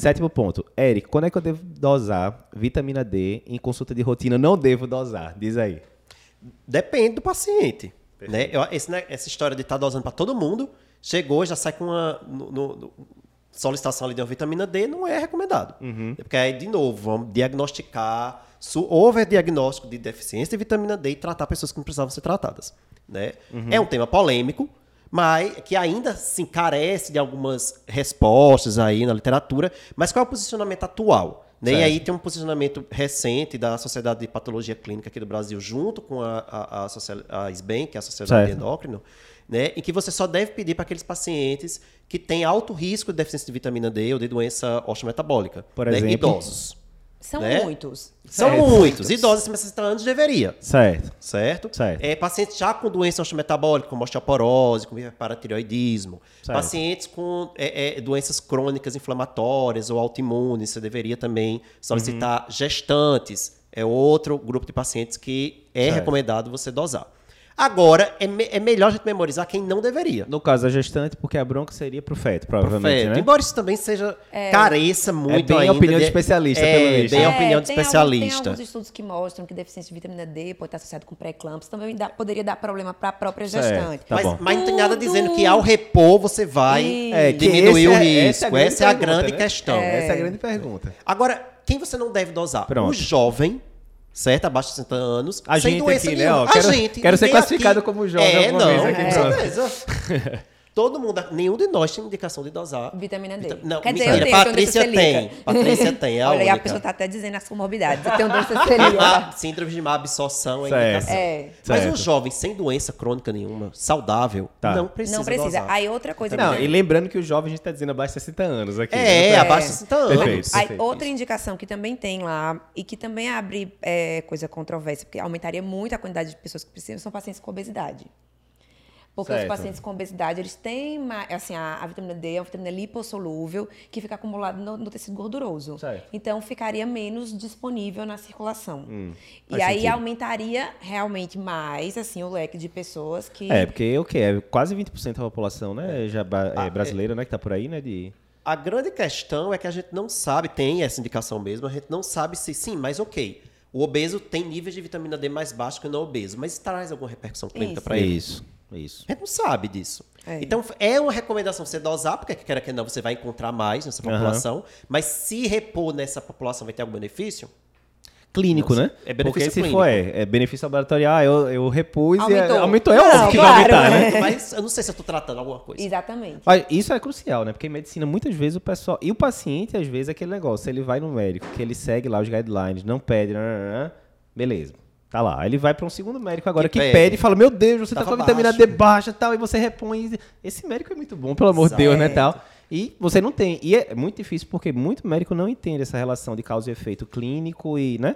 Sétimo ponto. Eric, quando é que eu devo dosar vitamina D em consulta de rotina? Não devo dosar. Diz aí. Depende do paciente. Né? Eu, esse, né, essa história de estar tá dosando para todo mundo, chegou, já sai com uma no, no, solicitação ali de uma vitamina D, não é recomendado. Uhum. Porque aí, de novo, vamos diagnosticar, houve diagnóstico de deficiência de vitamina D e tratar pessoas que não precisavam ser tratadas. Né? Uhum. É um tema polêmico, mas que ainda se carece de algumas respostas aí na literatura. Mas qual é o posicionamento atual? Né? E aí tem um posicionamento recente da Sociedade de Patologia Clínica aqui do Brasil, junto com a, a, a, a SBEM, que é a Sociedade certo. de Endócrino, né? em que você só deve pedir para aqueles pacientes que têm alto risco de deficiência de vitamina D ou de doença osteometabólica. Por né? exemplo? Idosos. São né? muitos. São certo. muitos. Idosos acima de 60 anos deveria. Certo. Certo? certo. É, pacientes já com doença osteometabólica, como osteoporose, com hiperparatireoidismo. Certo. Pacientes com é, é, doenças crônicas inflamatórias ou autoimunes, você deveria também solicitar uhum. gestantes. É outro grupo de pacientes que é certo. recomendado você dosar. Agora, é, me, é, melhor a gente memorizar quem não deveria. No caso da gestante, porque a bronca seria pro feto, provavelmente, pro feto. Né? Embora isso também seja é. careça muito é bem a opinião de, de especialista, é, pelo visto. bem a é, opinião de tem especialista. Alguns, tem alguns estudos que mostram que deficiência de vitamina D pode estar associado com pré-eclâmpsia, também dá, poderia dar problema para a própria gestante. Tá mas, mas, não tem nada dizendo que ao repor você vai é, diminuir o risco. Essa é a grande, questão. Essa é a grande pergunta. Agora, quem você não deve dosar? Pronto. O jovem certo? Abaixo de 60 anos. A sem gente doença aqui, nenhuma. né? Ó, quero, a gente. Quero ser classificado aqui, como jovem é, não, vez aqui. Com certeza. Todo mundo, nenhum de nós tem indicação de dosar. Vitamina D. não, Quer mentira, dizer, eu tenho, Patrícia tem. Patrícia tem, é a Olha, única. a pessoa está até dizendo as comorbidades. Eu tenho doença celíaca. Síndrome de má absorção é indicação. É. Mas certo. um jovem sem doença crônica nenhuma, saudável, tá. não precisa Não precisa. Dosar. Aí outra coisa... Não, e lembrando que o jovem a gente está dizendo abaixo de 60 anos aqui. É, né? abaixo de 60 anos. Perfeito, perfeito. Aí, outra indicação que também tem lá, e que também abre é, coisa controversa, porque aumentaria muito a quantidade de pessoas que precisam, são pacientes com obesidade. Porque certo. os pacientes com obesidade, eles têm, assim, a, a, vitamina D é uma vitamina lipossolúvel que fica acumulada no, no, tecido gorduroso. Certo. Então, ficaria menos disponível na circulação. Hum, e aí sentido. aumentaria realmente mais, assim, o leque de pessoas que... É, porque o que é quase 20% da população, né, já é ah, brasileira, é... né, que tá por aí, né, de... A grande questão é que a gente não sabe, tem essa indicação mesmo, a gente não sabe se sim, mas ok. O obeso tem níveis de vitamina D mais baixos que o não obeso, mas traz alguma repercussão clínica para ele? Isso. Isso. A gente não sabe disso. É. Então, é uma recomendação você dosar, porque quer que não, você vai encontrar mais nessa população. Uhum. Mas se repor nessa população vai ter algum benefício? Clínico, não, né? É benefício Porque se clínico. for, é, é benefício laboratorial, ah, eu, eu repus aumentou. e aumentou. É não, óbvio que claro, vai aumentar, né? Mas eu não sei se eu estou tratando alguma coisa. Exatamente. Mas isso é crucial, né? Porque em medicina, muitas vezes, o pessoal... E o paciente, às vezes, é aquele negócio. Ele vai no médico, que ele segue lá os guidelines, não pede, não, não, beleza. Tá lá. Aí ele vai para um segundo médico agora que, que pede. pede. e fala: Meu Deus, você Tava tá com a vitamina D baixa tal. E você repõe. Esse médico é muito bom, pelo amor de Deus, né? Tal. E você não tem. E é muito difícil porque muito médico não entende essa relação de causa e efeito clínico e, né?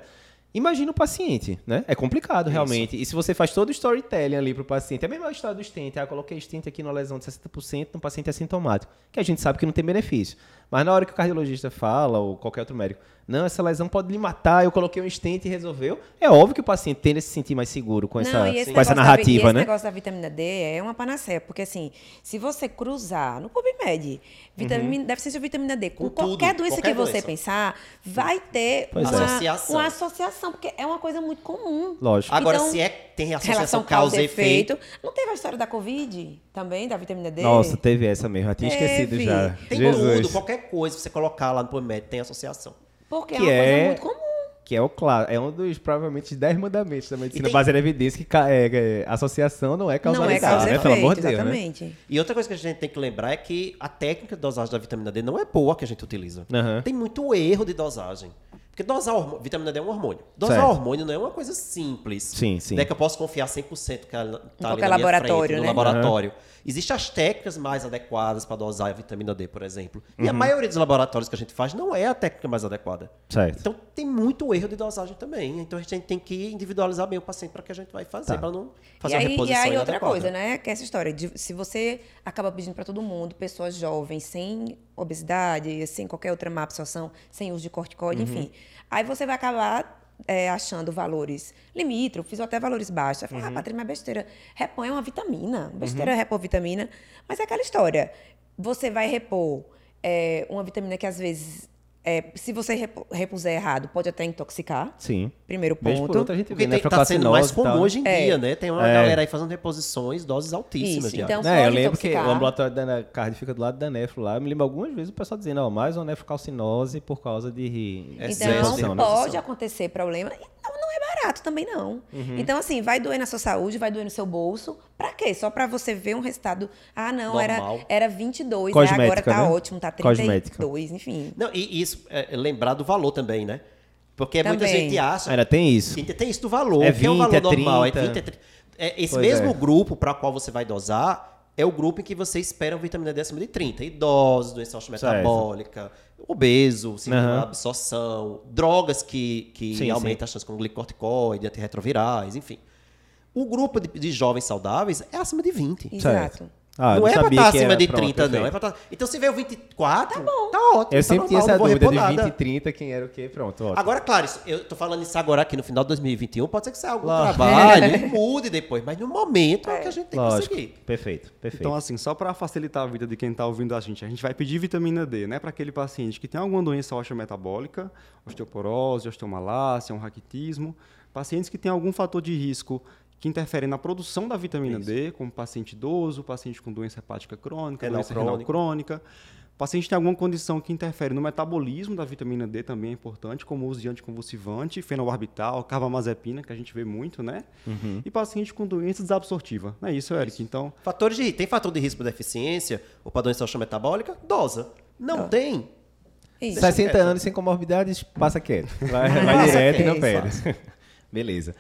Imagina o paciente, né? É complicado, realmente. E se você faz todo o storytelling ali para o paciente, é a mesma história do stent. Ah, coloquei stent aqui numa lesão de 60% no paciente assintomático, que a gente sabe que não tem benefício. Mas na hora que o cardiologista fala, ou qualquer outro médico, não, essa lesão pode lhe matar, eu coloquei um stent e resolveu. É óbvio que o paciente tende a se sentir mais seguro com essa, com essa narrativa, da, né? Esse negócio da vitamina D é uma panaceia, porque assim, se você cruzar no PubMed, vitamina, uhum. deficiência de vitamina D, com, com qualquer tudo, doença qualquer que você doença. pensar, vai ter uma, é. associação. uma associação, porque é uma coisa muito comum. Lógico. Agora, então, se é, tem associação causa e efeito... Não teve a história da Covid também, da vitamina D? Nossa, teve essa mesmo, já tinha teve. esquecido já. Tem Jesus. tudo, qualquer coisa, você colocar lá no PubMed, tem associação. Porque que é uma é... coisa muito comum. Que é o claro, é um dos provavelmente 10 mandamentos da medicina tem... baseada em evidência que é, é, associação não é causalidade, não é causa né? Pelo amor de Deus, exatamente. Né? E outra coisa que a gente tem que lembrar é que a técnica de dosagem da vitamina D não é boa que a gente utiliza. Uhum. Tem muito erro de dosagem. Porque dosar hormônio, vitamina D é um hormônio. Dosar certo. hormônio não é uma coisa simples. Sim, sim. Né, que eu posso confiar 100% que ela tá ali na laboratório, frente, né? no laboratório. Uhum. Existem as técnicas mais adequadas para dosar a vitamina D, por exemplo. E a uhum. maioria dos laboratórios que a gente faz não é a técnica mais adequada. Certo. Então tem muito erro de dosagem também. Então a gente tem que individualizar bem o paciente para que a gente vai fazer, tá. para não fazer e aí, uma reposição E aí outra coisa, né? Que é essa história de se você acaba pedindo para todo mundo, pessoas jovens, sem obesidade, sem qualquer outra má absorção, sem uso de corticoide, uhum. enfim Aí você vai acabar é, achando valores limítrofes ou até valores baixos. Você fala, uhum. ah, Patrícia, mas besteira. Repõe uma vitamina. Besteira uhum. repor vitamina. Mas é aquela história. Você vai repor é, uma vitamina que às vezes é, se você repu- repuser errado, pode até intoxicar. Sim. Primeiro por ponto. outra a gente Porque vê, né? tem, tá sendo mais comum né? hoje em É. dia, né? Tem uma É. galera aí fazendo reposições, doses altíssimas Isso, de então-. Né, eu pode lembro que intoxicar. o ambulatório da Ana Card fica do lado da nefro lá. Eu me lembro algumas vezes o pessoal dizendo, ó, mais uma nefrocalcinose por causa de Excesso Então, de né? pode acontecer problema. E Não, é barato também, não. Uhum. Então, assim, vai doer na sua saúde, vai doer no seu bolso. Pra quê? Só pra você ver um resultado. Ah, não, era, Normal. era 22, aí agora Cosmética, tá né? ótimo, tá Cosmética. 32, enfim. Não, e isso, é, é lembrar do valor também, né? Porque muita Também. gente acha. Ainda tem isso. Tem, isso do valor. É que é o 20, valor é normal. É 30. 20, é 30. É, esse Pois mesmo é. grupo para qual você vai dosar é o grupo em que você espera uma vitamina D acima de 30. Idosos, doença metabólica, obeso, síndrome Aham. da absorção, drogas que, que Sim, aumentam a chance com glicorticoide, antirretrovirais, enfim. O grupo de, de jovens saudáveis é acima de 20. Exato. Ah, não é pra sabia estar que acima de pronto, 30, não. perfeito. É pra tá- Então, se veio 24, tá, bom. ótimo. Eu tá sempre tinha normal, essa não vou dúvida de nada. 20 e 30, quem era o quê? Pronto, ótimo. Agora, claro, isso- eu tô falando isso agora aqui no final de 2021, pode ser que saia algum Lógico. trabalho e mude depois, mas no momento é o que a gente tem que Lógico. conseguir. Perfeito, perfeito. Então, assim, só para facilitar a vida de quem está ouvindo a gente, a gente vai pedir vitamina D, né, para aquele paciente que tem alguma doença osteometabólica, osteoporose, osteomalácia, um raquitismo, pacientes que têm algum fator de risco que interfere na produção da vitamina D, como paciente idoso, paciente com doença hepática crônica, Renal doença renal crônica. crônica, paciente tem alguma condição que interfere no metabolismo da vitamina D também é importante, como o uso de anticonvulsivante, fenobarbital, carbamazepina, que a gente vê muito, né? E paciente com doença desabsortiva. Não é isso, Eric? Então, Fatores de, tem fator de risco de deficiência ou para doença osteometabólica? Dosa. Não tem. Isso. 60 anos sem comorbidades, passa quieto. Vai, vai direto e não perde. Beleza.